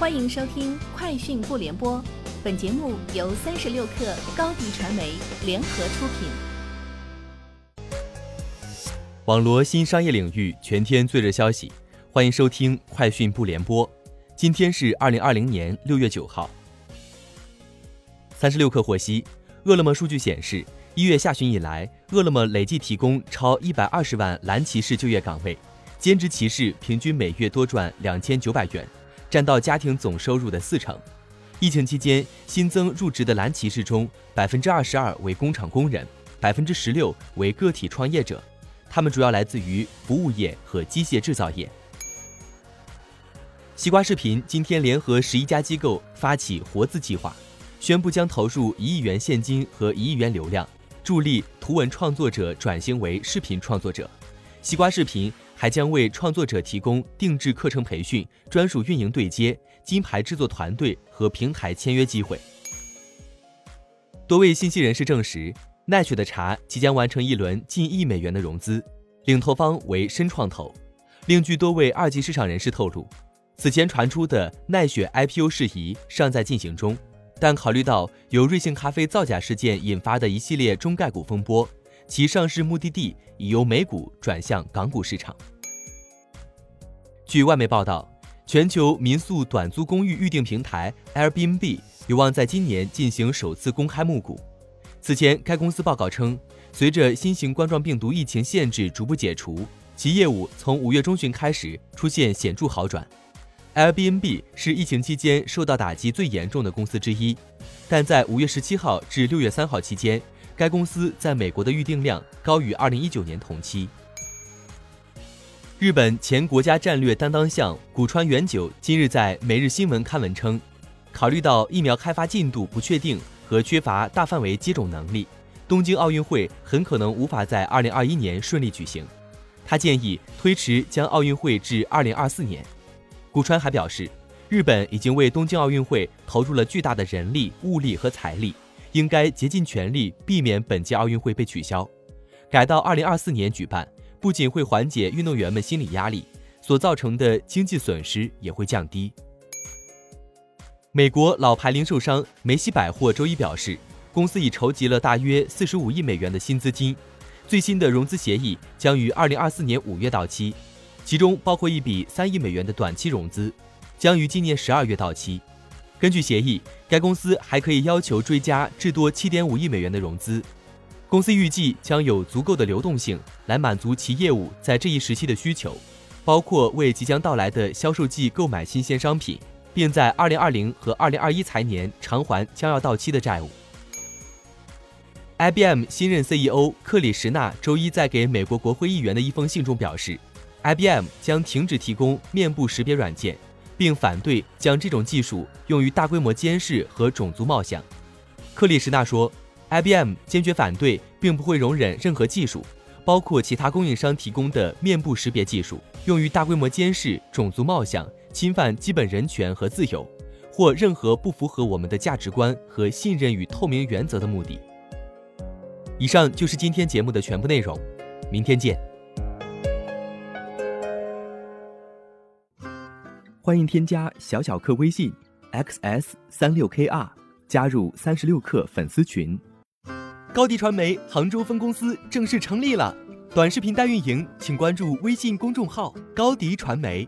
欢迎收听《快讯不联播》，本节目由三十六克高低传媒联合出品。网罗新商业领域全天最热消息，欢迎收听《快讯不联播》。今天是二零二零年六月九号。三十六克获悉，饿了么数据显示，一月下旬以来，饿了么累计提供超一百二十万蓝骑士就业岗位，兼职骑士平均每月多赚两千九百元。占到家庭总收入的四成。疫情期间新增入职的蓝骑士中，百分之二十二为工厂工人，百分之十六为个体创业者，他们主要来自于服务业和机械制造业。西瓜视频今天联合十一家机构发起“活字计划”，宣布将投入一亿元现金和一亿元流量，助力图文创作者转型为视频创作者。西瓜视频。还将为创作者提供定制课程培训、专属运营对接、金牌制作团队和平台签约机会。多位信息人士证实，奈雪的茶即将完成一轮近亿美元的融资，领投方为深创投。另据多位二级市场人士透露，此前传出的奈雪 IPO 事宜尚在进行中，但考虑到由瑞幸咖啡造假事件引发的一系列中概股风波。其上市目的地已由美股转向港股市场。据外媒报道，全球民宿短租公寓预订平台 Airbnb 有望在今年进行首次公开募股。此前，该公司报告称，随着新型冠状病毒疫情限制逐步解除，其业务从五月中旬开始出现显著好转。Airbnb 是疫情期间受到打击最严重的公司之一，但在五月十七号至六月三号期间。该公司在美国的预订量高于二零一九年同期。日本前国家战略担当相古川元久今日在《每日新闻》刊文称，考虑到疫苗开发进度不确定和缺乏大范围接种能力，东京奥运会很可能无法在二零二一年顺利举行。他建议推迟将奥运会至二零二四年。古川还表示，日本已经为东京奥运会投入了巨大的人力、物力和财力。应该竭尽全力避免本届奥运会被取消，改到二零二四年举办，不仅会缓解运动员们心理压力，所造成的经济损失也会降低。美国老牌零售商梅西百货周一表示，公司已筹集了大约四十五亿美元的新资金，最新的融资协议将于二零二四年五月到期，其中包括一笔三亿美元的短期融资，将于今年十二月到期。根据协议，该公司还可以要求追加至多七点五亿美元的融资。公司预计将有足够的流动性来满足其业务在这一时期的需求，包括为即将到来的销售季购买新鲜商品，并在二零二零和二零二一财年偿还将要到期的债务。IBM 新任 CEO 克里什纳周一在给美国国会议员的一封信中表示，IBM 将停止提供面部识别软件。并反对将这种技术用于大规模监视和种族貌相。克里什纳说：“IBM 坚决反对，并不会容忍任何技术，包括其他供应商提供的面部识别技术，用于大规模监视、种族貌相、侵犯基本人权和自由，或任何不符合我们的价值观和信任与透明原则的目的。”以上就是今天节目的全部内容，明天见。欢迎添加小小客微信，xs 三六 kr，加入三十六氪粉丝群。高迪传媒杭州分公司正式成立了，短视频代运营，请关注微信公众号高迪传媒。